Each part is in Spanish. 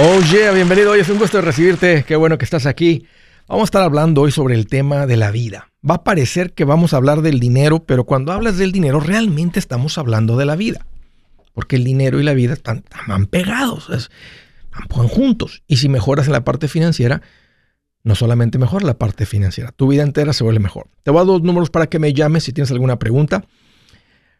Oh yeah, bienvenido. Hoy es un gusto recibirte. Qué bueno que estás aquí. Vamos a estar hablando hoy sobre el tema de la vida. Va a parecer que vamos a hablar del dinero, pero cuando hablas del dinero realmente estamos hablando de la vida. Porque el dinero y la vida están, tan pegados, van juntos. Y si mejoras en la parte financiera, no solamente mejora la parte financiera, tu vida entera se vuelve mejor. Te voy a dar dos números para que me llames si tienes alguna pregunta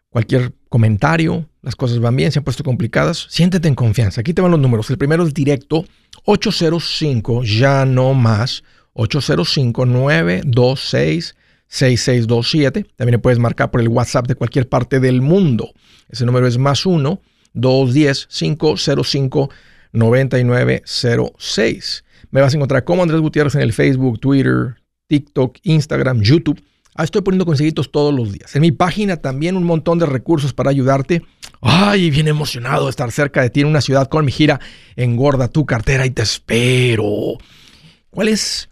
cualquier comentario, las cosas van bien, se han puesto complicadas, siéntete en confianza. Aquí te van los números. El primero es directo 805, ya no más, 805-926-6627. También le puedes marcar por el WhatsApp de cualquier parte del mundo. Ese número es más 1-210-505-9906. Me vas a encontrar como Andrés Gutiérrez en el Facebook, Twitter, TikTok, Instagram, YouTube. Ah, estoy poniendo consejitos todos los días. En mi página también un montón de recursos para ayudarte. Ay, bien emocionado de estar cerca de ti en una ciudad con mi gira. Engorda tu cartera y te espero. ¿Cuál es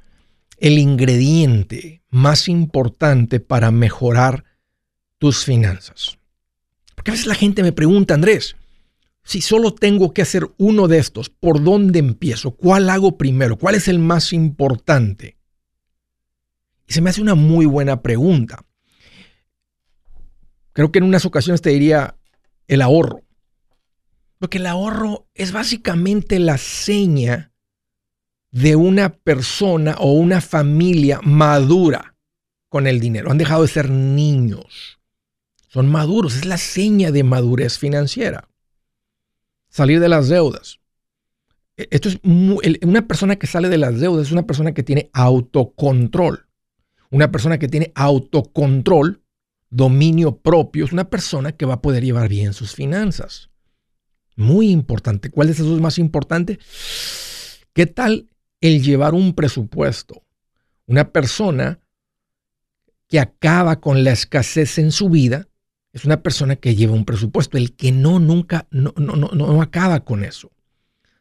el ingrediente más importante para mejorar tus finanzas? Porque a veces la gente me pregunta, Andrés, si solo tengo que hacer uno de estos, ¿por dónde empiezo? ¿Cuál hago primero? ¿Cuál es el más importante? Y se me hace una muy buena pregunta. Creo que en unas ocasiones te diría el ahorro. Porque el ahorro es básicamente la seña de una persona o una familia madura con el dinero. Han dejado de ser niños. Son maduros. Es la seña de madurez financiera. Salir de las deudas. E, esto es una persona que sale de las deudas es una persona que tiene autocontrol. Una persona que tiene autocontrol, dominio propio, es una persona que va a poder llevar bien sus finanzas. Muy importante. ¿Cuál de esos es más importante? ¿Qué tal el llevar un presupuesto? Una persona que acaba con la escasez en su vida es una persona que lleva un presupuesto. El que no, nunca, no, no, no, no acaba con eso.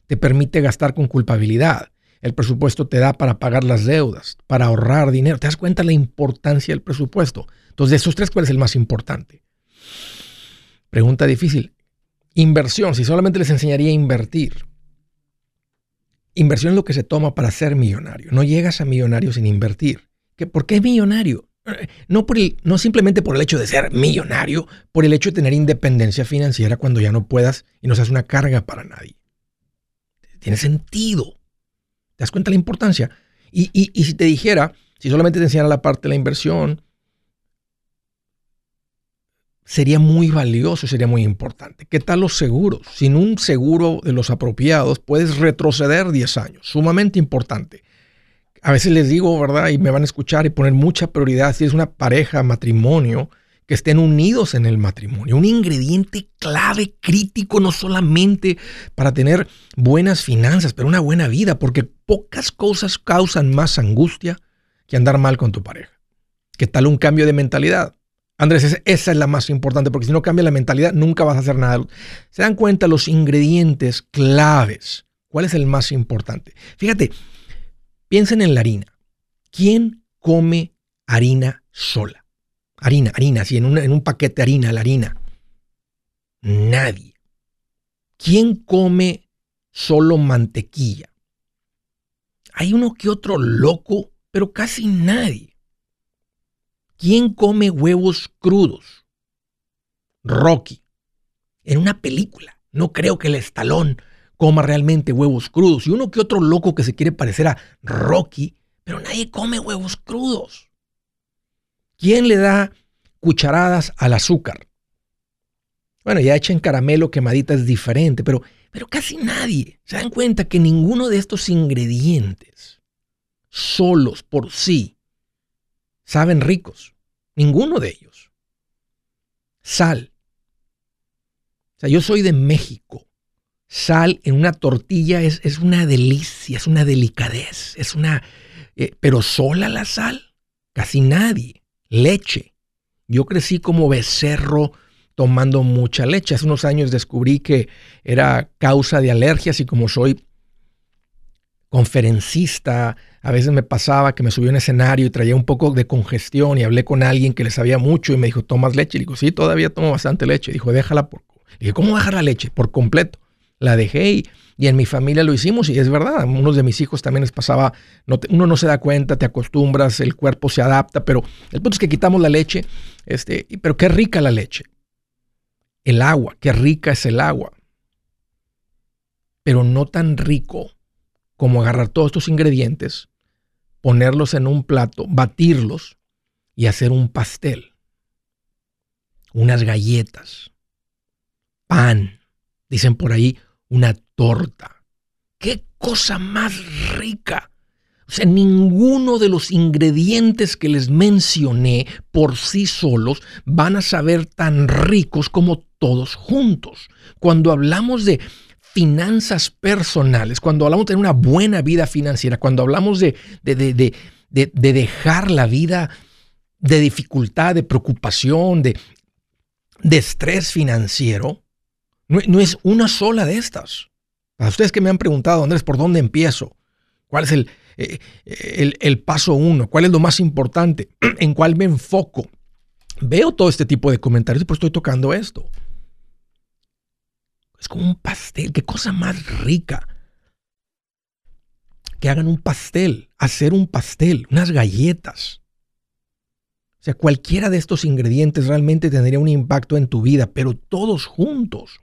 Te permite gastar con culpabilidad. El presupuesto te da para pagar las deudas, para ahorrar dinero. ¿Te das cuenta la importancia del presupuesto? Entonces, de esos tres, ¿cuál es el más importante? Pregunta difícil. Inversión, si solamente les enseñaría a invertir. Inversión es lo que se toma para ser millonario. No llegas a millonario sin invertir. ¿Por qué millonario? No, por el, no simplemente por el hecho de ser millonario, por el hecho de tener independencia financiera cuando ya no puedas y no seas una carga para nadie. Tiene sentido. ¿Te das cuenta de la importancia? Y, si te dijera, si solamente te enseñara la parte de la inversión, sería muy valioso, sería muy importante. ¿Qué tal los seguros? Sin un seguro de los apropiados, puedes retroceder 10 años, sumamente importante. A veces les digo, ¿verdad? Y me van a escuchar y poner mucha prioridad si es una pareja, matrimonio, que estén unidos en el matrimonio. Un ingrediente clave, crítico, no solamente para tener buenas finanzas, pero una buena vida, porque pocas cosas causan más angustia que andar mal con tu pareja. ¿Qué tal un cambio de mentalidad? Andrés, esa es la más importante, porque si no cambia la mentalidad, nunca vas a hacer nada. Se dan cuenta los ingredientes claves. ¿Cuál es el más importante? Fíjate, piensen en la harina. ¿Quién come harina sola? Harina, harina, así en, en un paquete de harina, la harina. Nadie. ¿Quién come solo mantequilla? Hay uno que otro loco, pero casi nadie. ¿Quién come huevos crudos? Rocky. En una película. No creo que el estalón coma realmente huevos crudos. Y uno que otro loco que se quiere parecer a Rocky, pero nadie come huevos crudos. ¿Quién le da cucharadas al azúcar? Bueno, ya hecha en caramelo quemadita es diferente, pero, pero casi nadie se dan cuenta que ninguno de estos ingredientes solos por sí saben ricos. Ninguno de ellos. Sal. O sea, yo soy de México. Sal en una tortilla es, es una delicia, es una delicadez, es una... Eh, pero sola la sal, casi nadie leche. Yo crecí como becerro tomando mucha leche. Hace unos años descubrí que era causa de alergias y como soy conferencista, a veces me pasaba que me subía un escenario y traía un poco de congestión y hablé con alguien que le sabía mucho y me dijo, ¿tomas leche? Y digo, sí, todavía tomo bastante leche. dijo, déjala por... dije, ¿cómo dejar la leche? Por completo. la dejé y, y, en mi familia lo hicimos y es verdad, a unos de mis hijos también les pasaba, no uno no se da cuenta, te acostumbras, el cuerpo se adapta, pero el punto es que quitamos la leche, este, pero qué rica la leche. El agua, qué rica es el agua. Pero no tan rico como agarrar todos estos ingredientes, ponerlos en un plato, batirlos y hacer un pastel, unas galletas, pan, dicen por ahí, una torta. ¿Qué cosa más rica? O sea, ninguno de los ingredientes que les mencioné por sí solos van a saber tan ricos como todos juntos. Cuando hablamos de finanzas personales, cuando hablamos de tener una buena vida financiera, cuando hablamos de, de, dejar la vida de dificultad, de preocupación, de, estrés financiero, no, es una sola de estas. A ustedes que me han preguntado, Andrés, ¿por dónde empiezo? ¿Cuál es el, eh, el, paso uno? ¿Cuál es lo más importante? ¿En cuál me enfoco? Veo todo este tipo de comentarios y pues estoy tocando esto. Es como un pastel. Qué cosa más rica. Que hagan un pastel, hacer un pastel, unas galletas. O sea, cualquiera de estos ingredientes realmente tendría un impacto en tu vida, pero todos juntos.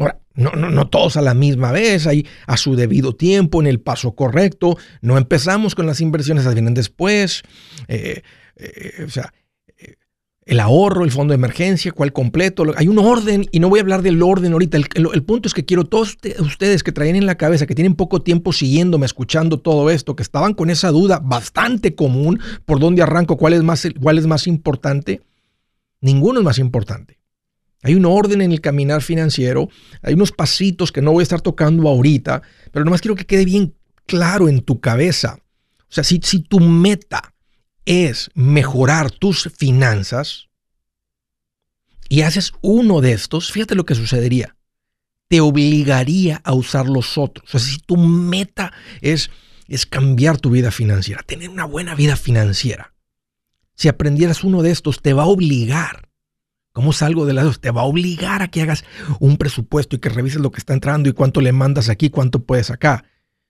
Ahora, no, no, no todos a la misma vez, ahí a su debido tiempo, en el paso correcto. No empezamos con las inversiones, las vienen después. Eh, eh, o sea, el ahorro, el fondo de emergencia, cuál completo. Hay un orden y no voy a hablar del orden ahorita. El, punto es que quiero todos ustedes que traen en la cabeza, que tienen poco tiempo siguiéndome, escuchando todo esto, que estaban con esa duda bastante común, por dónde arranco, cuál es más, cuál es más importante. Ninguno es más importante. Hay un orden en el caminar financiero, hay unos pasitos que no voy a estar tocando ahorita, pero nomás quiero que quede bien claro en tu cabeza. O sea, si, si tu meta es mejorar tus finanzas y haces uno de estos, fíjate lo que sucedería. Te obligaría a usar los otros. O sea, si tu meta es, es cambiar tu vida financiera, tener una buena vida financiera, si aprendieras uno de estos, te va a obligar. ¿Cómo salgo de lado? Te va a obligar a que hagas un presupuesto y que revises lo que está entrando y cuánto le mandas aquí, cuánto puedes acá.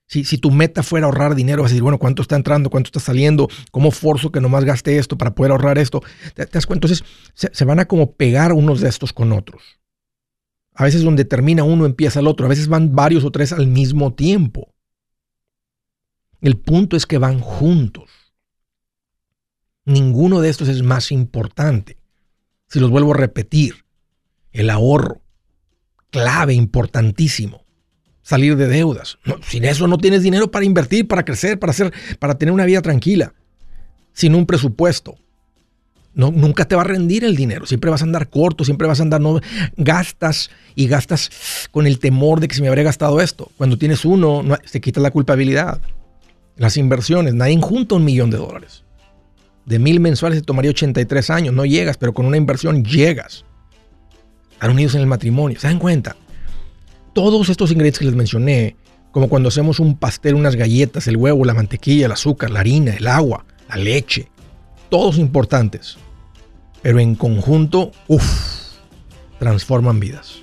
Si, tu meta fuera ahorrar dinero, vas a decir, bueno, ¿cuánto está entrando? ¿Cuánto está saliendo? ¿Cómo forzo que nomás gaste esto para poder ahorrar esto? ¿Te, das cuenta? Entonces, se, van a como pegar unos de estos con otros. A veces donde termina uno empieza el otro. A veces van varios o tres al mismo tiempo. El punto es que van juntos. Ninguno de estos es más importante. Si los vuelvo a repetir, el ahorro, clave, importantísimo salir de deudas. sin eso no tienes dinero para invertir, para crecer, para hacer, para tener una vida tranquila. Sin un presupuesto. Nunca te va a rendir el dinero. Siempre vas a andar corto, siempre vas a andar, no gastas y gastas con el temor de que se me habría gastado esto. Cuando tienes uno, no, te quita la culpabilidad. Las inversiones, nadie junta un millón de dólares. De mil mensuales te tomaría 83 años. No llegas, pero con una inversión llegas. Están unidos en el matrimonio. ¿Se dan cuenta? todos estos ingredientes que les mencioné, como cuando hacemos un pastel, unas galletas, el huevo, la mantequilla, el azúcar, la harina, el agua, la leche, todos importantes, pero en conjunto, uff, transforman vidas.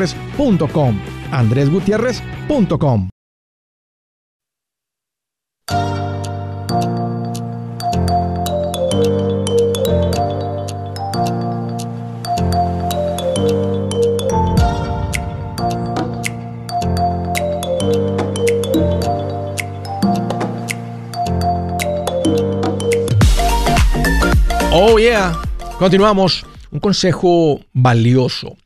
andresgutierrez.com. andresgutierrez.com. Oh yeah, continuamos un consejo valioso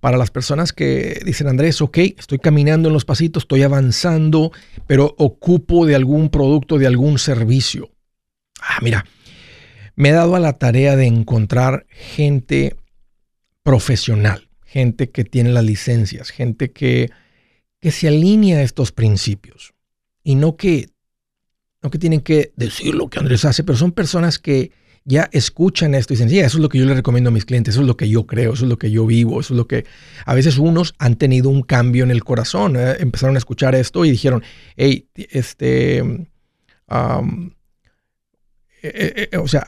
para las personas que dicen, Andrés, ok, estoy caminando en los pasitos, estoy avanzando, pero ocupo de algún producto, de algún servicio. Ah, mira, me he dado a la tarea de encontrar gente profesional, gente que tiene las licencias, gente que, que se alinea a estos principios y no que, no que tienen que decir lo que Andrés hace, pero son personas que ya escuchan esto y dicen, sí, eso es lo que yo le recomiendo a mis clientes, eso es lo que yo creo, eso es lo que yo vivo, eso es lo que a veces unos han tenido un cambio en el corazón, ¿eh? empezaron a escuchar esto y dijeron, hey, este, eh, eh, o sea,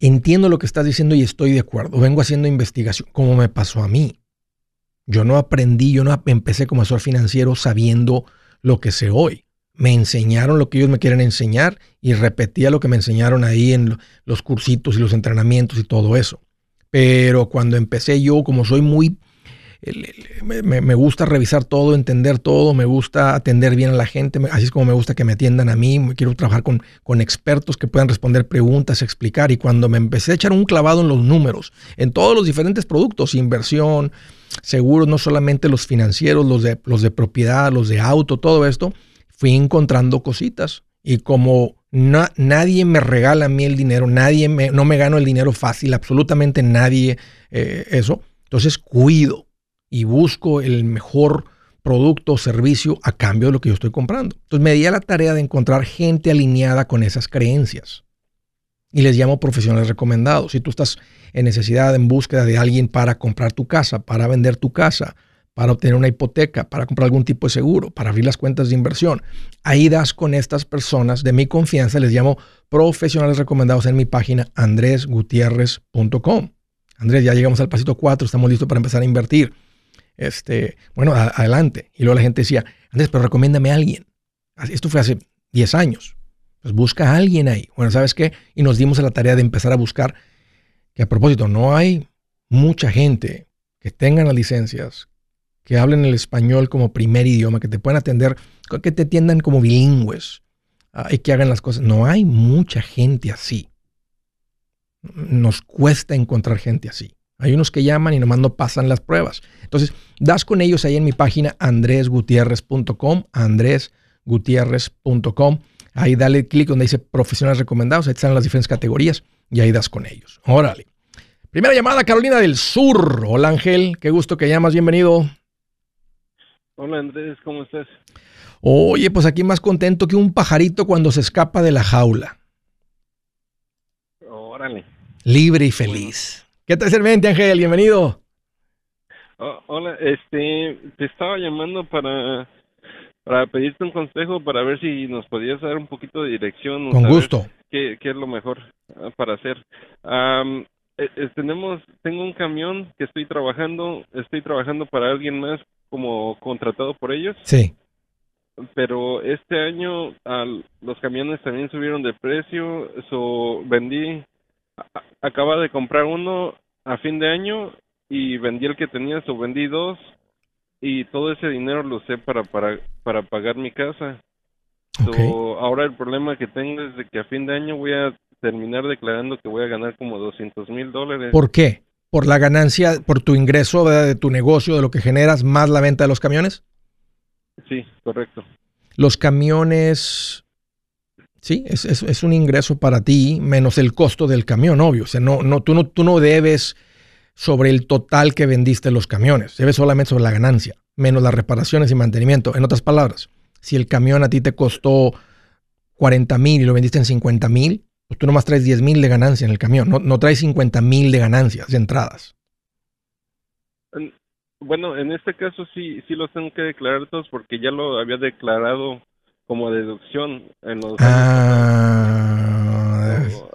entiendo lo que estás diciendo y estoy de acuerdo, vengo haciendo investigación, como me pasó a mí. Yo no aprendí, yo no empecé como asesor financiero sabiendo lo que sé hoy me enseñaron lo que ellos me quieren enseñar y repetía lo que me enseñaron ahí en los cursitos y los entrenamientos y todo eso. Pero cuando empecé yo, como soy muy, me, gusta revisar todo, entender todo, me gusta atender bien a la gente, así es como me gusta que me atiendan a mí, quiero trabajar con, con expertos que puedan responder preguntas, explicar. Y cuando me empecé a echar un clavado en los números, en todos los diferentes productos, inversión, seguros, no solamente los financieros, los de, los de propiedad, los de auto, todo esto, fui encontrando cositas. Y como nadie me regala a mí el dinero, nadie me, no me gano el dinero fácil, absolutamente nadie eh, eso. Entonces cuido y busco el mejor producto o servicio a cambio de lo que yo estoy comprando. Entonces me di a la tarea de encontrar gente alineada con esas creencias. Y les llamo profesionales recomendados. Si tú estás en necesidad, en búsqueda de alguien para comprar tu casa, para vender tu casa, para obtener una hipoteca, para comprar algún tipo de seguro, para abrir las cuentas de inversión. Ahí das con estas personas de mi confianza, les llamo profesionales recomendados en mi página andresgutierrez.com. Andrés, ya llegamos al pasito 4, estamos listos para empezar a invertir. Este, bueno, adelante. Y luego la gente decía, Andrés, pero recomiéndame a alguien. Esto fue hace 10 años. Pues busca a alguien ahí. Bueno, ¿sabes qué? Y nos dimos a la tarea de empezar a buscar, que a propósito, no hay mucha gente que tenga las licencias, que hablen el español como primer idioma, que te puedan atender, que te atiendan como bilingües ah, y que hagan las cosas. No hay mucha gente así. Nos cuesta encontrar gente así. Hay unos que llaman y nomás no pasan las pruebas. Entonces, das con ellos ahí en mi página andresgutierrez.com, andresgutierrez.com. Ahí dale clic donde dice profesionales recomendados, ahí están las diferentes categorías y ahí das con ellos. Órale. Primera llamada, Carolina del Sur. Hola Ángel, qué gusto que llamas, bienvenido. Hola Andrés, ¿cómo estás? Oye, pues aquí más contento que un pajarito cuando se escapa de la jaula. Órale. Libre y feliz. ¿Qué tal, servente Ángel? Bienvenido. Oh, hola, este, te estaba llamando para, para pedirte un consejo para ver si nos podías dar un poquito de dirección. Con gusto. Qué, qué, es lo mejor ah, para hacer. Um, tenemos, tengo un camión que estoy trabajando, estoy trabajando para alguien más como contratado por ellos. Sí. Pero este año los camiones también subieron de precio, so vendí, acaba de comprar uno a fin de año y vendí el que tenía, so vendí dos y todo ese dinero lo usé para, para, para pagar mi casa. ahora el problema que tengo es de que a fin de año voy a terminar declarando que voy a ganar como 200 mil dólares. ¿Por qué? Por la ganancia, por tu ingreso de tu negocio, de lo que generas, más la venta de los camiones? Sí, correcto. Los camiones, sí, es, es, un ingreso para ti menos el costo del camión, obvio. O sea, no, no, tú, no, tú no debes sobre el total que vendiste los camiones, debes solamente sobre la ganancia, menos las reparaciones y mantenimiento. En otras palabras, si el camión a ti te costó 40 mil y lo vendiste en 50 mil, pues tú nomás traes 10 mil de ganancia en el camión, no, no traes 50 mil de ganancias, de entradas. Bueno, en este caso sí, sí los tengo que declarar todos porque ya lo había declarado como deducción en los ah,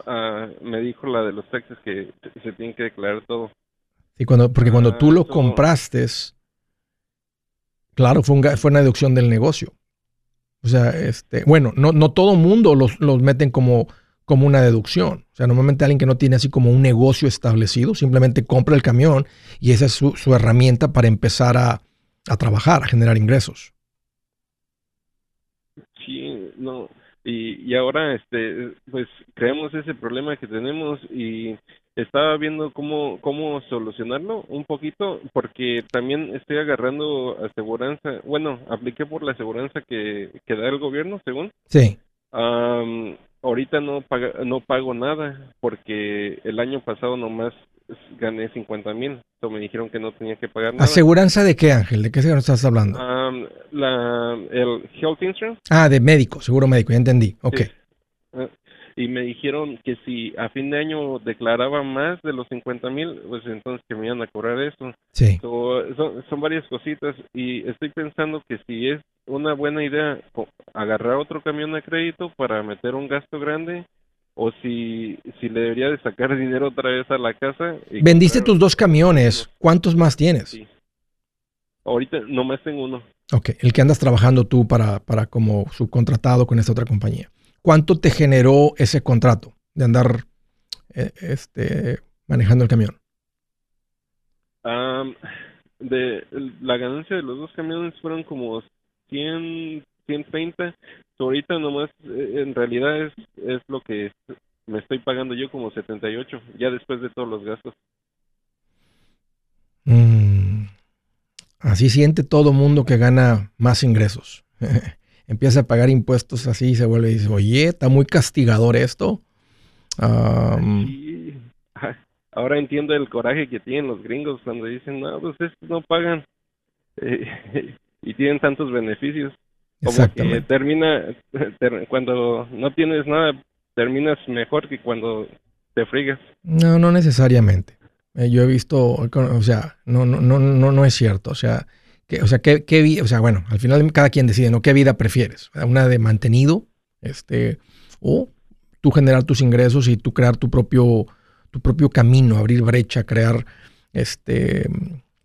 ah, me dijo la de los taxes que se tienen que declarar todo. Sí, cuando, porque cuando tú lo ah, compraste, claro, fue, fue una deducción del negocio. O sea, este, bueno, no, no todo mundo los, los meten como como una deducción. O sea, normalmente alguien que no tiene así como un negocio establecido, simplemente compra el camión y esa es su, herramienta para empezar a, trabajar, a generar ingresos. Sí, no. Y, y ahora, este, pues creemos ese problema que tenemos y estaba viendo cómo, cómo solucionarlo un poquito, porque también estoy agarrando aseguranza, bueno, apliqué por la aseguranza que, que da el gobierno, según. Sí ahorita no no pago nada porque el año pasado nomás gané 50 mil. me dijeron que no tenía que pagar nada. ¿Aseguranza de qué, Ángel? ¿De qué aseguranza estás hablando? la, el Health Insurance. Ah, de médico, seguro médico, ya entendí. Ok. Y me dijeron que si a fin de año declaraba más de los 50 mil, pues entonces que me iban a cobrar eso. Sí. son, son varias cositas y estoy pensando que si es una buena idea agarrar otro camión a crédito para meter un gasto grande o si, si le debería de sacar dinero otra vez a la casa. Vendiste tus dos camiones, ¿cuántos más tienes? Sí. Ahorita nomás tengo uno. Ok, el que andas trabajando tú para, para como subcontratado con esta otra compañía. ¿Cuánto te generó ese contrato de andar eh, este, manejando el camión? de la ganancia de los dos camiones fueron como 100, 130. ahorita nomás, eh, en realidad es, es lo que me estoy pagando yo como 78, ya después de todos los gastos. Mm, así siente todo mundo que gana más ingresos. Empieza a pagar impuestos así y se vuelve y dice, oye, está muy castigador esto. Ahora entiendo el coraje que tienen los gringos cuando dicen, no, pues estos no pagan. y tienen tantos beneficios. Como que termina, cuando no tienes nada, terminas mejor que cuando te frigas. No, no necesariamente. Eh, yo he visto, o sea, no, no, no, no, no es cierto. O sea, o sea, qué, qué, o sea, bueno, al final cada quien decide, ¿no? ¿Qué vida prefieres? Una de mantenido, este, o tú generar tus ingresos y tú crear tu propio, tu propio camino, abrir brecha, crear, este,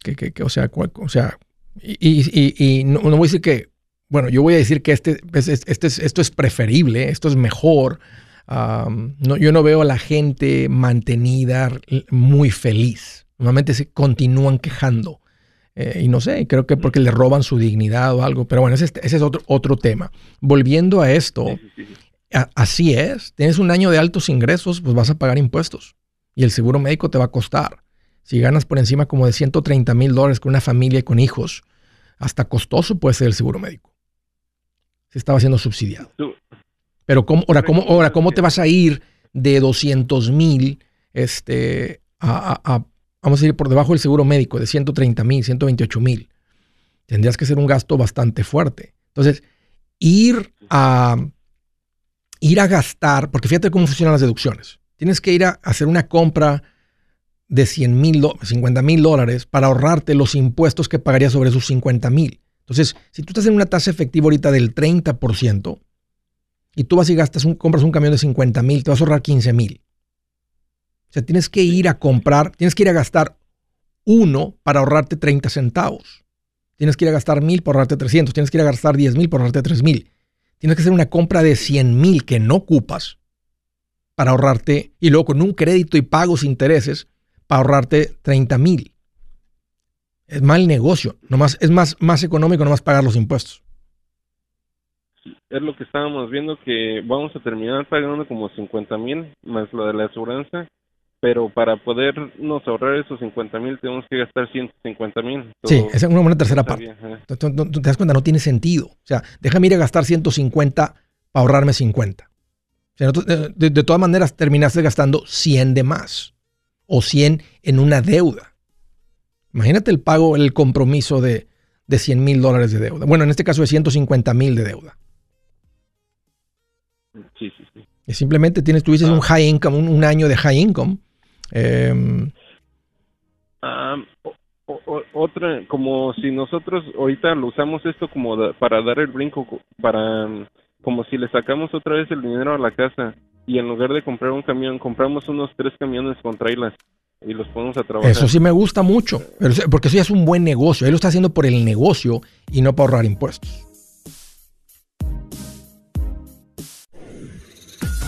que, que, o sea, o sea, y, no, voy a decir que, bueno, yo voy a decir que este, este, esto es preferible, esto es mejor. no, yo no veo a la gente mantenida muy feliz. Normalmente se continúan quejando. Eh, y no sé, creo que porque le roban su dignidad o algo. Pero bueno, ese, ese es otro, otro tema. Volviendo a esto, así es. Tienes un año de altos ingresos, pues vas a pagar impuestos. Y el seguro médico te va a costar. Si ganas por encima como de 130 mil dólares con una familia y con hijos, hasta costoso puede ser el seguro médico. Se estaba siendo subsidiado. Pero ¿cómo, ahora, ¿cómo, ahora, ¿cómo te vas a ir de 200 mil este, a, vamos a ir por debajo del seguro médico de 130 mil, 128 mil? Tendrías que ser un gasto bastante fuerte. Entonces, ir a, ir a gastar, porque fíjate cómo funcionan las deducciones. Tienes que ir a hacer una compra de 100 mil, 50 mil dólares para ahorrarte los impuestos que pagarías sobre esos 50 mil. Entonces, si tú estás en una tasa efectiva ahorita del 30% y tú vas y gastas un, compras un camión de 50 mil, te vas a ahorrar 15 mil. O sea, tienes que ir a comprar, tienes que ir a gastar uno para ahorrarte 30 centavos. Tienes que ir a gastar mil para ahorrarte 300. Tienes que ir a gastar 10 mil para ahorrarte 3 mil. Tienes que hacer una compra de 100 mil que no ocupas para ahorrarte y luego con un crédito y pagos intereses para ahorrarte 30 mil. Es mal negocio. Nomás, es más, más económico nomás pagar los impuestos. Es lo que estábamos viendo que vamos a terminar pagando como 50 mil más lo de la aseguranza. Pero para podernos ahorrar esos 50 mil tenemos que gastar 150 mil. Sí, esa es una buena tercera parte. ¿eh? Tú, te das cuenta, no tiene sentido. O sea, déjame ir a gastar 150 para ahorrarme 50. O sea, de, de, todas maneras terminaste gastando 100 de más o 100 en una deuda. Imagínate el pago, el compromiso de, de 100 mil dólares de deuda. Bueno, en este caso de 150 mil de deuda. Sí, sí, sí. Y simplemente tienes, tú dices un ah. high income, un año de high income Em, otra, como si nosotros ahorita lo usamos esto como para dar el brinco, para como si le sacamos otra vez el dinero a la casa y en lugar de comprar un camión, compramos unos tres camiones con trailers y los ponemos a trabajar. Eso sí me gusta mucho, porque eso ya es un buen negocio. Él lo está haciendo por el negocio y no para ahorrar impuestos.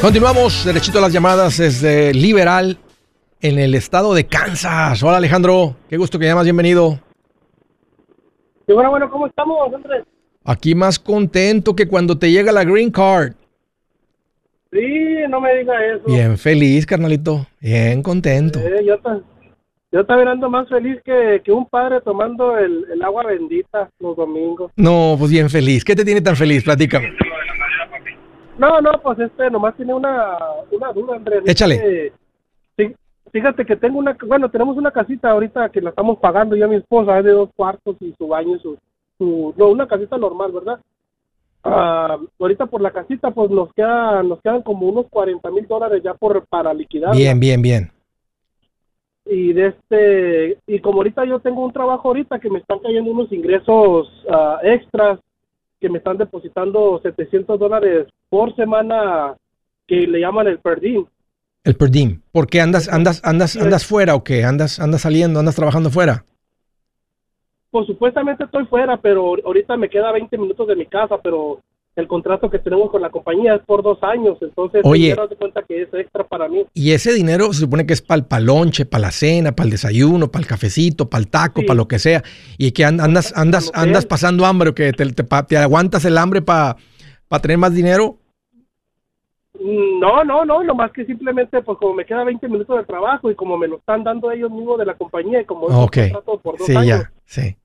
Continuamos, derechito a las llamadas desde Liberal en el estado de Kansas. Hola Alejandro, qué gusto que llamas, bienvenido. Sí, bueno, bueno, ¿cómo estamos, Andrés? Aquí más contento que cuando te llega la green card. Sí, no me diga eso. Bien feliz, carnalito. Bien contento. yo, yo estaba mirando más feliz que, un padre tomando el, agua bendita los domingos. No, pues bien feliz. ¿Qué te tiene tan feliz? Platícame. No, no, pues este nomás tiene una, una duda, Andrés. Échale. fíjate que tengo una, bueno, tenemos una casita ahorita que la estamos pagando ya mi esposa, es de dos cuartos y su baño y su, su no, una casita normal, ¿verdad? Ah, ahorita por la casita pues nos queda, nos quedan como unos 40 mil dólares ya por para liquidar. Bien, bien, bien y de este y como ahorita yo tengo un trabajo ahorita que me están cayendo unos ingresos uh, extras que me están depositando 700 dólares por semana que le llaman el perdim el perdim ¿por qué andas andas andas andas fuera o qué andas andas saliendo andas trabajando fuera pues supuestamente estoy fuera pero ahorita me queda 20 minutos de mi casa pero el contrato que tenemos con la compañía es por dos años, entonces Oye, de cuenta que es extra para mí. Y ese dinero se supone que es para el palonche, para la cena, para el desayuno, para el cafecito, para el taco, para lo que sea, y que andas andas andas pasando hambre o que te, te, aguantas el hambre para tener más dinero. No, no, no, lo más que simplemente, pues como me queda 20 minutos de trabajo y como me lo están dando ellos mismos de la compañía y como es un contrato por dos sí, años, ya, sí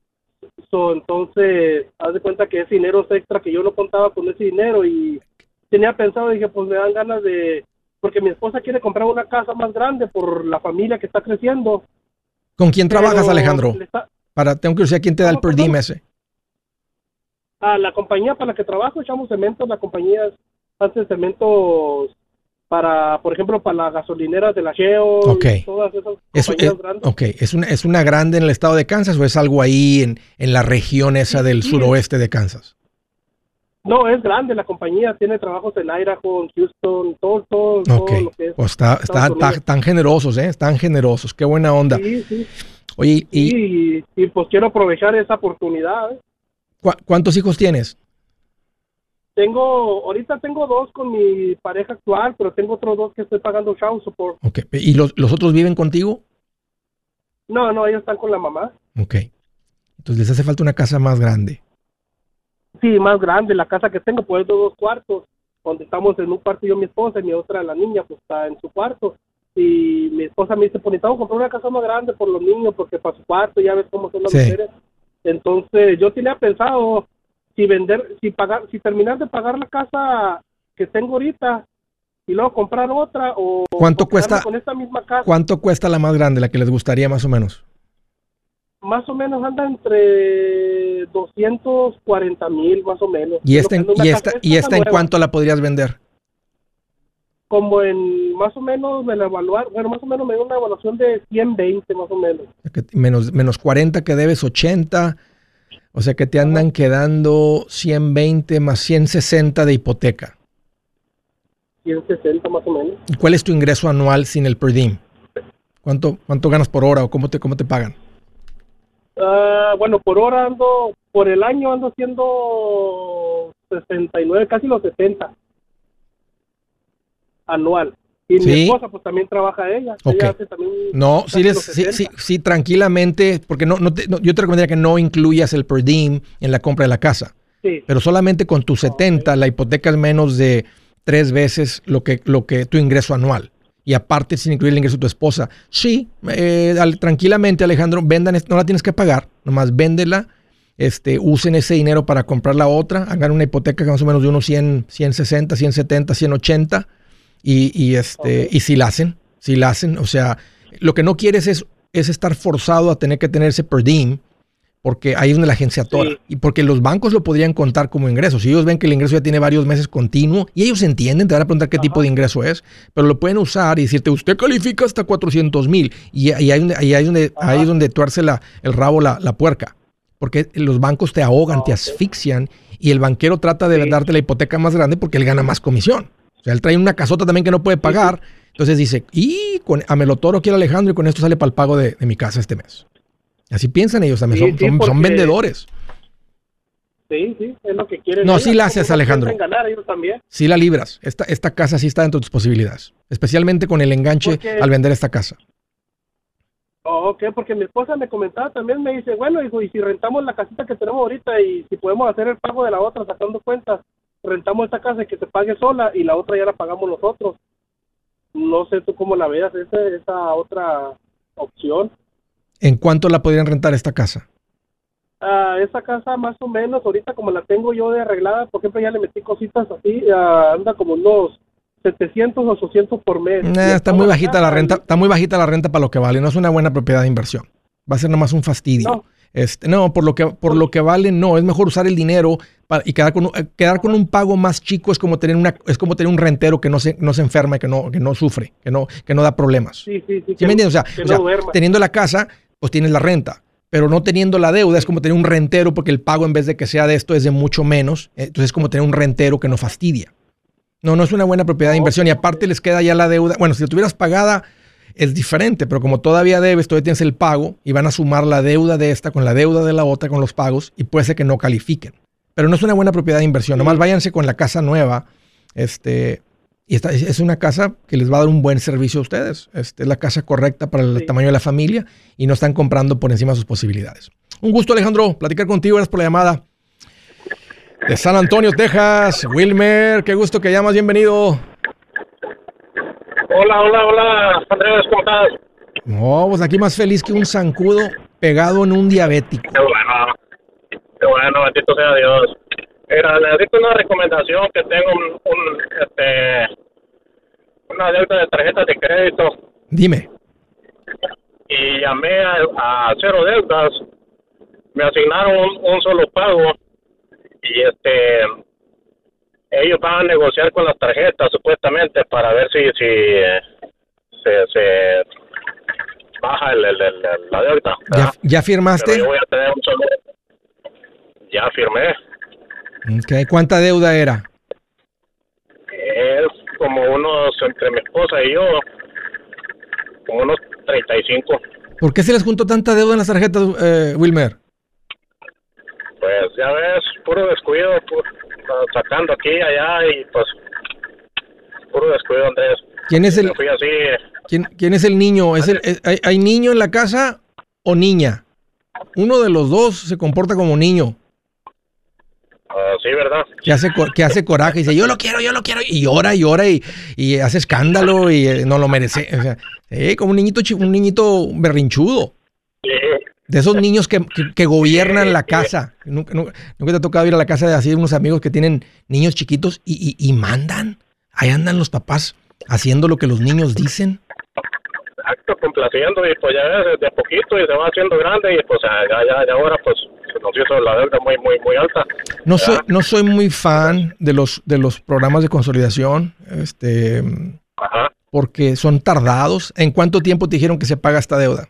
entonces, haz de cuenta que ese dinero extra que yo no contaba con ese dinero y tenía pensado, dije, pues me dan ganas de, porque mi esposa quiere comprar una casa más grande por la familia que está creciendo. ¿Con quién trabajas, Alejandro? Para, tengo curiosidad, ¿quién te da el per diem ese? A la compañía para la que trabajo, echamos cementos, la compañía hace cementos para, por ejemplo, para las gasolineras de la Geo y todas esas es, grandes. Ok, ¿Es una, ¿es una grande en el estado de Kansas o es algo ahí en, en la región esa del suroeste de Kansas? No, es grande la compañía, tiene trabajos en Idaho, en Houston, todo, todo, todo lo que es. Pues está, está, tan generosos, ¿eh? Están generosos, qué buena onda. Sí, sí. Oye, y, y, pues quiero aprovechar esa oportunidad. ¿eh? ¿Cuántos hijos tienes? Tengo, ahorita tengo dos con mi pareja actual, pero tengo otros dos que estoy pagando child support. Ok, ¿y los, los otros viven contigo? No, no, ellos están con la mamá. Ok. Entonces les hace falta una casa más grande. Sí, más grande. La casa que tengo, pues, es de dos cuartos, donde estamos en un cuarto yo mi esposa y mi otra, la niña, pues está en su cuarto. Y mi esposa me dice, pues necesitamos comprar una casa más grande por los niños, porque para su cuarto ya ves cómo son las mujeres. Entonces yo tenía pensado si vender, si pagar, si terminar de pagar la casa que tengo ahorita y luego comprar otra o ¿Cuánto cuesta? con esta misma casa, ¿Cuánto cuesta la más grande, la que les gustaría más o menos? más o menos anda entre 240 mil más o menos. ¿Y esta, en, y esta, y esta en cuánto la podrías vender? Como en más o menos me la evaluaron, bueno, más o menos me dio una evaluación de 120 más o menos. Menos, menos 40 que debes, 80. O sea que te andan quedando 120 más 160 de hipoteca. 160 más o menos. ¿Y cuál es tu ingreso anual sin el per diem? ¿Cuánto, cuánto ganas por hora o cómo te, cómo te pagan? Ah, bueno, por hora ando, por el año ando haciendo 69, casi los 70 anual. Y Sí. mi esposa, pues también trabaja ella. Ok. Ella hace también No, sí, les- sí, 60. sí, sí, tranquilamente, porque no, no te- no- yo te recomendaría que no incluyas el per diem en la compra de la casa. Sí. Pero solamente con tus 70 la hipoteca es menos de tres veces lo que, lo que tu ingreso anual. Y aparte sin incluir el ingreso de tu esposa. Sí, eh, al- tranquilamente Alejandro, vendan, no la tienes que pagar, nomás véndela, este, usen ese dinero para comprar la otra, hagan una hipoteca que más o menos de unos 100, 160, 170, 180 y, y, este, y si la hacen, si la hacen, o sea, lo que no quieres es, es estar forzado a tener que tener ese per diem porque ahí es donde la se atora. Sí. Y porque los bancos lo podrían contar como ingreso. Si ellos ven que el ingreso ya tiene varios meses continuo y ellos entienden, te van a preguntar qué tipo de ingreso es, pero lo pueden usar y decirte, usted califica hasta 400 mil. Y, y ahí, donde- ahí, ahí donde, ahí es donde tuerce la, el rabo la, la puerca. Porque los bancos te ahogan, te asfixian y el banquero trata de Sí. darte la hipoteca más grande porque él gana más comisión. O sea, él trae una casota también que no puede pagar. Entonces dice, y con, a Melotoro quiere Alejandro y con esto sale para el pago de, de mi casa este mes. Así piensan ellos también, Sí, son, sí, son- son porque- vendedores. Sí, sí, es lo que quieren. No, sí la haces, Alejandro. piensan ganar ellos también. Sí la libras. Esta, esta casa sí está dentro de tus posibilidades. Especialmente con el enganche Porque- al vender esta casa. Oh, ok, porque mi esposa me comentaba también, me dice, bueno, hijo, y si rentamos la casita que tenemos ahorita y si podemos hacer el pago de la otra sacando cuentas, rentamos esta casa y que se pague sola y la otra ya la pagamos nosotros. No sé tú cómo la veas, esa, esa otra opción. ¿En cuánto la podrían rentar esta casa? Ah, esa casa más o menos, ahorita como la tengo yo de arreglada, por ejemplo, ya le metí cositas así, ah, anda como unos 700 o 800 por mes. Y está muy bajita la renta, está muy bajita la renta para lo que vale. No es una buena propiedad de inversión. Va a ser nomás un fastidio. No. Este, no, por lo que por lo que vale, no. Es mejor usar el dinero para, y quedar con, un- quedar con un pago más chico es como tener una, es como tener un rentero que no se, no se enferma, y que no, que no sufre, que no, que no da problemas. Sí, sí, sí. ¿Sí me entiendes? O sea, o teniendo la casa, pues tienes la renta. Pero no teniendo la deuda es como tener un rentero porque el pago en vez de que sea de esto es de mucho menos. Entonces es como tener un rentero que no fastidia. No, no es una buena propiedad de inversión y aparte les queda ya la deuda. Bueno, si la tuvieras pagada es diferente, pero como todavía debes, todavía tienes el pago y van a sumar la deuda de esta con la deuda de la otra con los pagos y puede ser que no califiquen. Pero no es una buena propiedad de inversión. Nomás váyanse con la casa nueva. Este, y esta es- una casa que les va a dar un buen servicio a ustedes. Este, es la casa correcta para el Sí. tamaño de la familia y no están comprando por encima de sus posibilidades. Un gusto, Alejandro, platicar contigo. Gracias por la llamada. De San Antonio, Texas. Wilmer, qué gusto que llamas. Bienvenido. Hola, hola, hola, Andrés, ¿cómo estás? No, pues aquí más feliz que un zancudo pegado en un diabético. Qué bueno, qué bueno, bendito sea Dios. Era, necesito una recomendación que tengo un, un, este, una deuda de tarjetas de crédito Dime. y llamé a, a Cero Deudas, me asignaron un, un solo pago y este ellos van a negociar con las tarjetas supuestamente para ver si si eh, se, se baja el, el- el- la deuda. ¿Ya, firmaste? Yo voy a tener un solo. Ya firmé. Ok, ¿Cuánta deuda era? Es como unos, entre mi esposa y yo, como unos 35. ¿Por qué se les juntó tanta deuda en las tarjetas, eh, Wilmer? Pues ya ves, puro descuido, sacando aquí y allá y pues puro descuido, Andrés. ¿Quién es el, fui así, quién, quién es el niño? ¿Es el, es- hay, hay niño en la casa o niña? Uno de los dos se comporta como niño, así, ¿verdad? que hace, que hace coraje y dice, yo lo quiero, yo lo quiero, y llora y llora y, y hace escándalo y eh, no lo merece. O sea, eh, como un niñito, un niñito berrinchudo. Sí, De esos niños que, que, gobiernan la casa. ¿Nunca, nunca, te ha tocado ir a la casa de así unos amigos que tienen niños chiquitos y, y, mandan. Ahí andan los papás haciendo lo que los niños dicen. Exacto, complaciendo y pues ya de a poquito y se va haciendo grande y pues ya, ya, ya ahora pues se nos hizo la deuda muy, muy, muy alta. No soy, no soy muy fan de los, de los programas de consolidación. Este, Ajá porque son tardados. ¿En cuánto tiempo te dijeron que se paga esta deuda?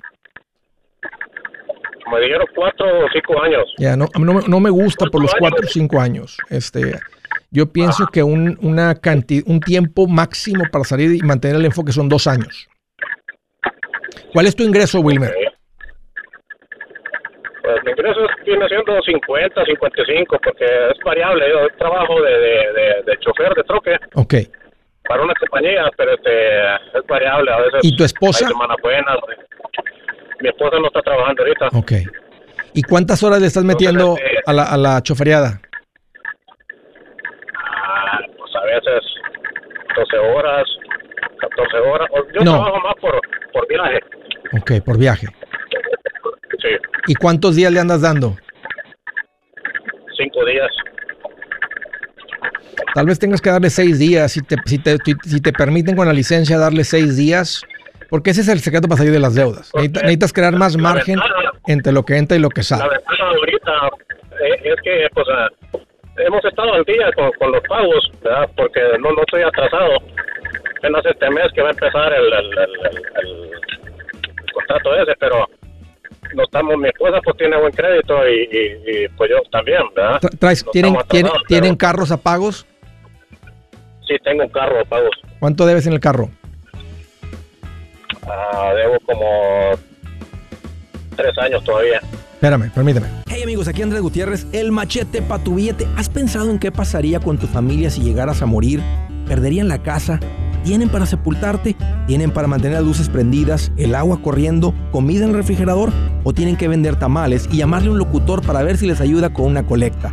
Me dijeron cuatro o cinco años. Ya, no, no, me gusta por los cuatro o cinco años. Este, yo pienso que un, una cantidad, un tiempo máximo para salir y mantener el enfoque son dos años. ¿Cuál es tu ingreso, Wilmer? Pues mi ingreso viene siendo 50, 55, porque es variable. Yo trabajo de, de, de chofer de troque. Ok para una compañía, pero este, es variable. A veces ¿Y tu esposa? Hay semanas buenas. Mi esposa no está trabajando ahorita. Ok. ¿Y cuántas horas le estás metiendo este, a, la, a la choferiada? Ah, pues a veces 12 horas, 14 horas. Yo trabajo más por, por viaje. Ok, por viaje. Sí. ¿Y cuántos días le andas dando? Cinco días. Tal vez tengas que darle seis días, si te, si te, si te permiten con la licencia darle seis días, porque ese es el secreto para salir de las deudas. Necesitas, crear más margen entre lo que entra y lo que sale. La ventaja ahorita es que pues, eh, hemos estado al día con, los pagos, ¿verdad? porque no, no estoy atrasado. Apenas este mes que va a empezar el, el, contrato ese, pero no estamos, mi esposa pues tiene buen crédito y, pues yo también, ¿verdad? ¿tienen, ¿tienen carros a pagos? Sí, tengo un carro pagos. ¿Cuánto debes en el carro? Ah, debo como tres años todavía. Espérame, permíteme. Hey amigos, aquí Andrés Gutiérrez, el machete para tu billete. ¿Has pensado en qué pasaría con tu familia si llegaras a morir? ¿Perderían la casa? ¿Tienen para sepultarte? ¿Tienen para mantener las luces prendidas, el agua corriendo, comida en el refrigerador? ¿O tienen que vender tamales y llamarle a un locutor para ver si les ayuda con una colecta?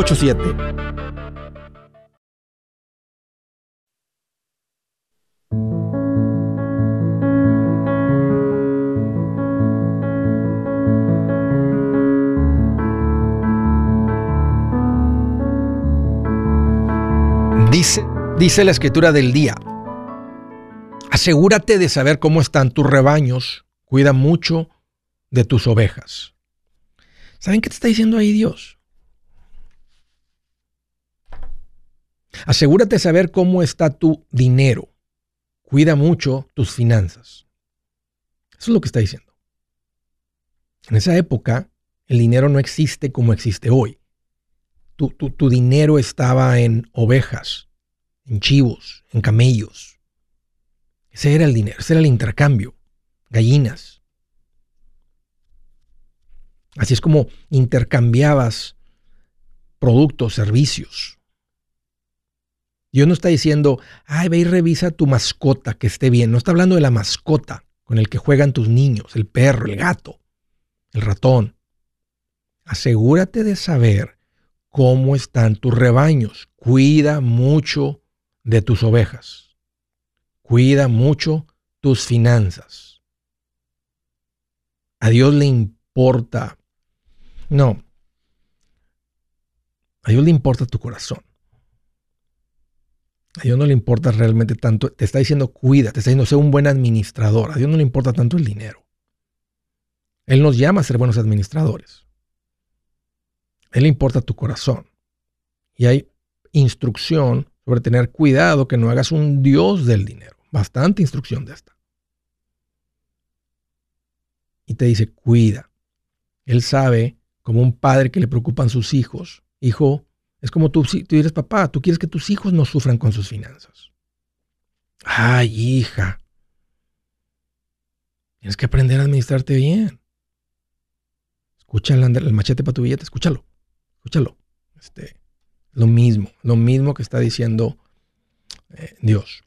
844-748-8887 Dice, dice la escritura del día, Asegúrate de saber cómo están tus rebaños. Cuida mucho de tus ovejas. ¿Saben qué te está diciendo ahí Dios? Asegúrate de saber cómo está tu dinero. Cuida mucho tus finanzas. Eso es lo que está diciendo. En esa época, el dinero no existe como existe hoy. Tu, tu dinero estaba en ovejas, en chivos, en camellos, ese era el dinero, ese era el intercambio. Gallinas. Así es como intercambiabas productos, servicios. Dios no está diciendo, ay, ve y revisa tu mascota que esté bien. No está hablando de la mascota con el que juegan tus niños, el perro, el gato, el ratón. Asegúrate de saber cómo están tus rebaños. Cuida mucho de tus ovejas. Cuida mucho tus finanzas. A Dios le importa. No. A Dios le importa tu corazón. A Dios no le importa realmente tanto. Te está diciendo cuida, te está diciendo sé un buen administrador. A Dios no le importa tanto el dinero. Él nos llama a ser buenos administradores. Él le importa tu corazón. Y hay instrucción sobre tener cuidado que no hagas un Dios del dinero. Bastante instrucción de esta. Y te dice, cuida. Él sabe, como un padre que le preocupan sus hijos, hijo, Es como tú, tú eres papá, tú quieres que tus hijos no sufran con sus finanzas. Ay, hija. Tienes que aprender a administrarte bien. Escucha el, machete para tu billete, escúchalo. Escúchalo. Este, lo mismo, lo mismo que está diciendo eh, Dios.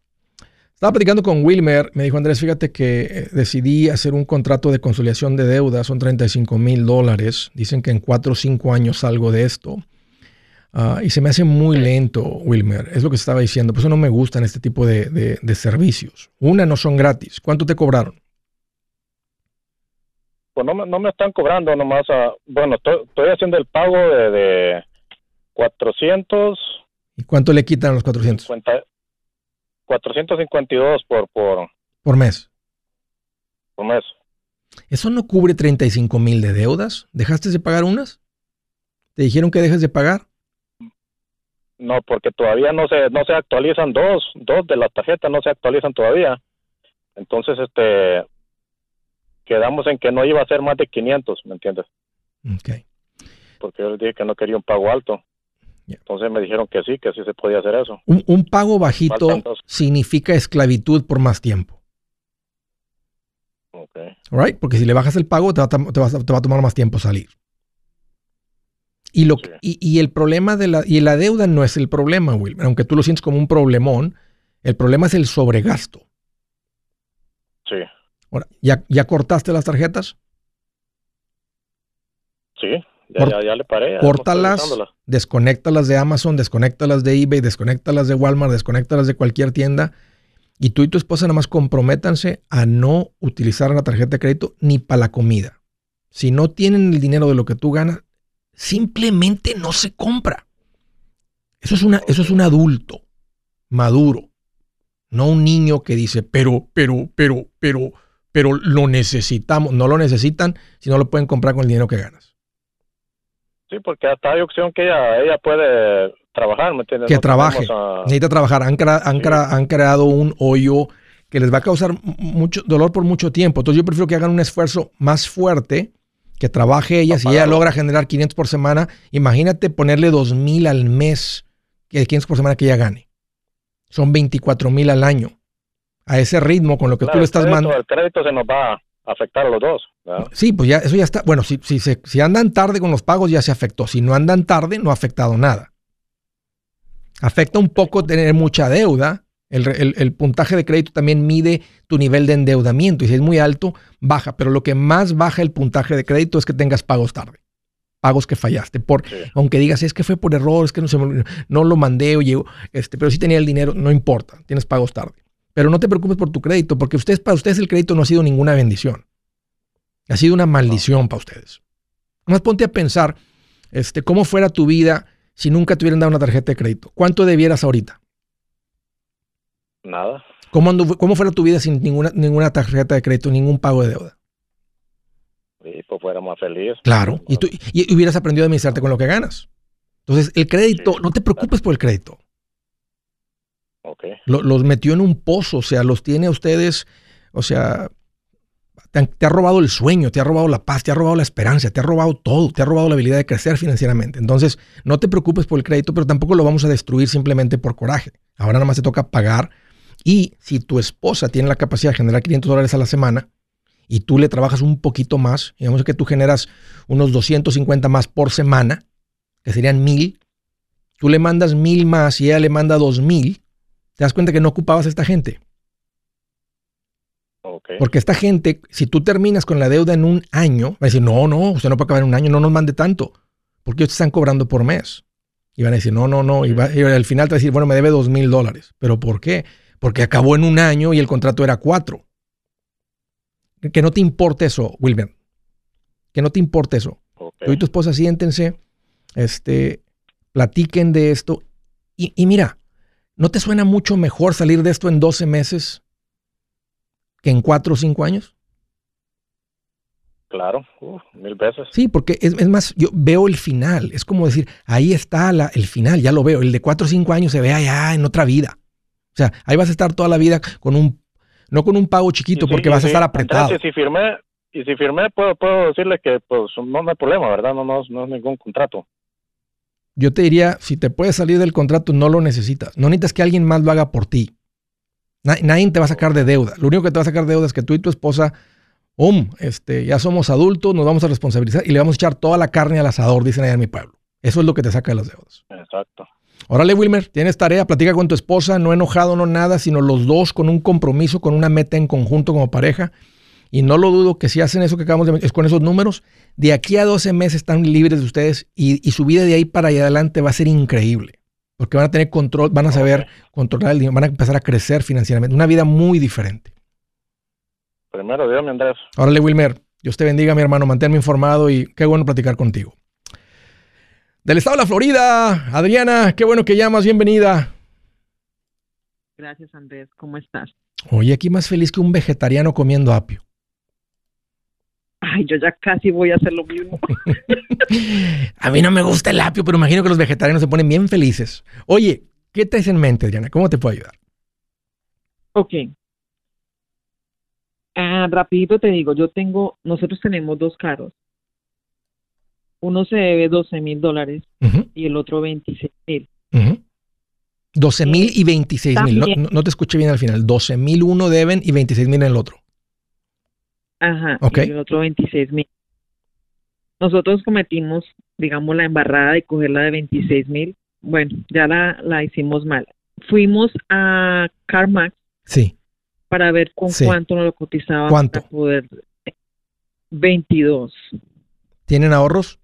Estaba platicando con Wilmer, me dijo Andrés, fíjate que eh, decidí hacer un contrato de conciliación de deuda, son 35 mil dólares, dicen que en 4 o 5 años salgo de esto. Ah, y se me hace muy lento, Wilmer, es lo que estaba diciendo, por eso no me gustan este tipo de, servicios. Una, no son gratis. ¿Cuánto te cobraron? Pues no, no me están cobrando nomás, bueno, estoy, haciendo el pago de, de 400. ¿Y cuánto le quitan a los 400? 452 por, por... Por mes. Por mes. ¿Eso no cubre 35 mil de deudas? ¿Dejaste de pagar unas? ¿Te dijeron que dejes de pagar? No, porque todavía no se, no se actualizan dos, dos de las tarjetas no se actualizan todavía. Entonces, este, quedamos en que no iba a ser más de 500, ¿me entiendes? Ok. Porque yo les dije que no quería un pago alto. Entonces me dijeron que sí, que sí se podía hacer eso. Un, pago bajito significa esclavitud por más tiempo. Ok. Right? Porque si le bajas el pago, te va, a tomar más tiempo salir. Y, lo, y, el problema de la, y la deuda no es el problema, Wilmer. Aunque tú lo sientes como un problemón, el problema es el sobregasto. Sí. Ahora, ¿ya, ¿ya cortaste las tarjetas? Sí. Ya, le paré. Córtalas, desconéctalas de Amazon, desconéctalas de eBay, desconéctalas de Walmart, desconéctalas de cualquier tienda. Y tú y tu esposa nada más comprométanse a no utilizar la tarjeta de crédito ni para la comida. Si no tienen el dinero de lo que tú ganas, simplemente no se compra. Eso es, una, eso es un adulto maduro, no un niño que dice, pero, pero, pero, pero, pero lo necesitamos. No lo necesitan si no lo pueden comprar con el dinero que ganas. Sí, porque hasta hay opción que ella, ella puede trabajar, ¿me entiendes? Que trabaje, necesita trabajar. Han, han, creado un hoyo que les va a causar mucho dolor por mucho tiempo. Entonces yo prefiero que hagan un esfuerzo más fuerte, que trabaje ella. Si ella logra generar 500 por semana, imagínate ponerle 2.000 al mes, que 500 por semana que ella gane. Son 24 mil al año. A ese ritmo, con lo que tú le estás mandando. El crédito se nos va afectar a los dos. Sí, pues ya, eso ya está. Bueno, si, si, si andan tarde con los pagos ya se afectó. Si no andan tarde, no ha afectado nada. Afecta un poco tener mucha deuda. El, puntaje de crédito también mide tu nivel de endeudamiento y si es muy alto, baja. Pero lo que más baja el puntaje de crédito es que tengas pagos tarde. Pagos que fallaste. Por, Aunque digas, es que fue por error, es que no, se no lo mandé o llegó, este, pero si tenía el dinero, no importa, tienes pagos tarde. Pero no te preocupes por tu crédito, porque ustedes, para ustedes el crédito no ha sido ninguna bendición. Ha sido una maldición para ustedes. Más ponte a pensar este, cómo fuera tu vida si nunca te hubieran dado una tarjeta de crédito. ¿Cuánto debieras ahorita? Nada. ¿Cómo, cómo fuera tu vida sin ninguna, ninguna tarjeta de crédito, ningún pago de deuda? Y pues fuera más feliz. Claro. Y, tú, y hubieras aprendido a administrarte con lo que ganas. Entonces, el crédito, no te preocupes por el crédito los metió en un pozo, o sea, los tiene a ustedes, o sea, te, ha robado el sueño, te ha robado la paz, te ha robado la esperanza, te ha robado todo, te ha robado la habilidad de crecer financieramente. Entonces, no te preocupes por el crédito, pero tampoco lo vamos a destruir simplemente por coraje. Ahora nada más te toca pagar. Y si tu esposa tiene la capacidad de generar 500 dólares a la semana y tú le trabajas un poquito más, digamos que tú generas unos 250 más por semana, que serían mil, tú le mandas mil más y ella le manda dos mil, te das cuenta que no ocupabas a esta gente. Porque esta gente, si tú terminas con la deuda en un año, va a decir, no, no, usted no puede acabar en un año, no nos mande tanto, porque ellos te están cobrando por mes. Y van a decir, no, no, no, y, al final te va a decir, bueno, me debe dos mil dólares. ¿Pero por qué? Porque acabó en un año y el contrato era cuatro. Que no te importe eso, Wilmer. Que no te importe eso. Tú y tu esposa siéntense, este, platiquen de esto. y mira, ¿No te suena mucho mejor salir de esto en 12 meses que en 4 o 5 años? Claro, mil veces. Sí, porque es, más, yo veo el final. Es como decir, ahí está la, el final, ya lo veo. El de 4 o 5 años se ve allá en otra vida. O sea, ahí vas a estar toda la vida con un, no con un pago chiquito, porque vas a estar apretado. y si firmé, y si firmé, puedo, puedo decirle que pues no, hay problema, ¿verdad? No, no, no es ningún contrato. yo te diría, si te puedes salir del contrato, no lo necesitas. No necesitas que alguien más lo haga por ti. nadie te va a sacar de deuda. Lo único que te va a sacar de deuda es que tú y tu esposa, um, este, ya somos adultos, nos vamos a responsabilizar y le vamos a echar toda la carne al asador, dicen allá en mi pueblo. Eso es lo que te saca de las deudas. Exacto. Órale, Wilmer, tienes tarea, platica con tu esposa, no enojado, no nada, sino los dos con un compromiso, con una meta en conjunto como pareja. Y no lo dudo que si hacen eso que acabamos de es con esos números, de aquí a 12 meses están libres de ustedes y, su vida de ahí para allá adelante va a ser increíble. Porque van a tener control, van a saber controlar el dinero, van a empezar a crecer financieramente. Una vida muy diferente. Primero, Dios, mi Andrés. Órale, Wilmer. Dios te bendiga, mi hermano. Manténme informado y qué bueno platicar contigo. Del estado de la Florida, Adriana, qué bueno que llamas. Bienvenida. Gracias, Andrés. ¿Cómo estás? Oye, aquí más feliz que un vegetariano comiendo apio. Ay, yo ya casi voy a hacer lo mismo. a mí no me gusta el apio, pero imagino que los vegetarianos se ponen bien felices. Oye, ¿qué te hace en mente, Adriana? ¿Cómo te puedo ayudar? Ok. Ah, rapidito te digo, yo tengo, nosotros tenemos dos carros. Uno se debe 12 mil dólares y el otro 26 mil. 12 mil y 26 mil. No, te escuché bien al final. 12 mil uno deben y 26 mil en el otro. Ajá. Y el otro 26 mil. Nosotros cometimos, digamos, la embarrada de cogerla de 26 mil. Bueno, ya la, la hicimos mal. Fuimos a CarMax. Sí. Para ver con cuánto nos lo cotizaban. ¿Cuánto? Para poder. 22. ¿Tienen ahorros?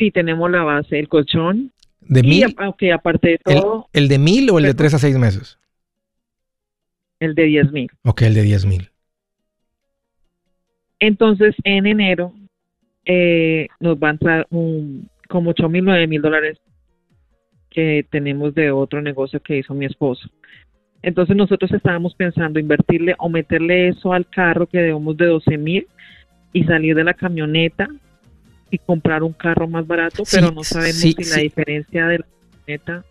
Sí, tenemos la base, el colchón. ¿De mil? Y, aparte de todo. ¿El, de mil o el de tres a seis meses? El de diez mil. Ok, el de diez mil. Entonces, en enero eh, nos van a entrar un, como ocho mil, nueve mil dólares que tenemos de otro negocio que hizo mi esposo. Entonces nosotros estábamos pensando invertirle o meterle eso al carro que debemos de doce mil y salir de la camioneta y comprar un carro más barato, pero no sabemos si la diferencia de la camioneta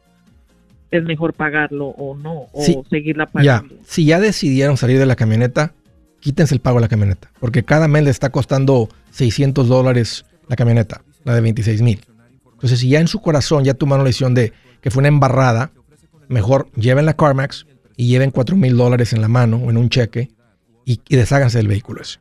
es mejor pagarlo o no, o seguirla pagando. Ya. Si ya decidieron salir de la camioneta, quítense el pago de la camioneta, porque cada mes le está costando 600 dólares la camioneta, la de 26 mil. Entonces, si ya en su corazón ya tomaron la decisión de que fue una embarrada, mejor lleven la CarMax y lleven 4 mil dólares en la mano o en un cheque y, y desháganse del vehículo ese.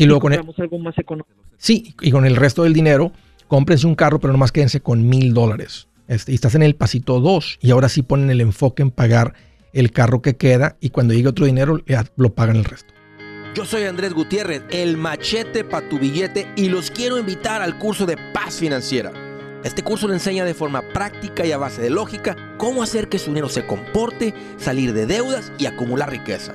Y luego con el, algo más económico. Sí, y con el resto del dinero, cómprense un carro, pero nomás quédense con mil dólares. Este, y estás en el pasito 2 y ahora sí ponen el enfoque en pagar el carro que queda y cuando llegue otro dinero lo pagan el resto. Yo soy Andrés Gutiérrez, el machete para tu billete y los quiero invitar al curso de paz financiera. Este curso le enseña de forma práctica y a base de lógica cómo hacer que su dinero se comporte, salir de deudas y acumular riqueza.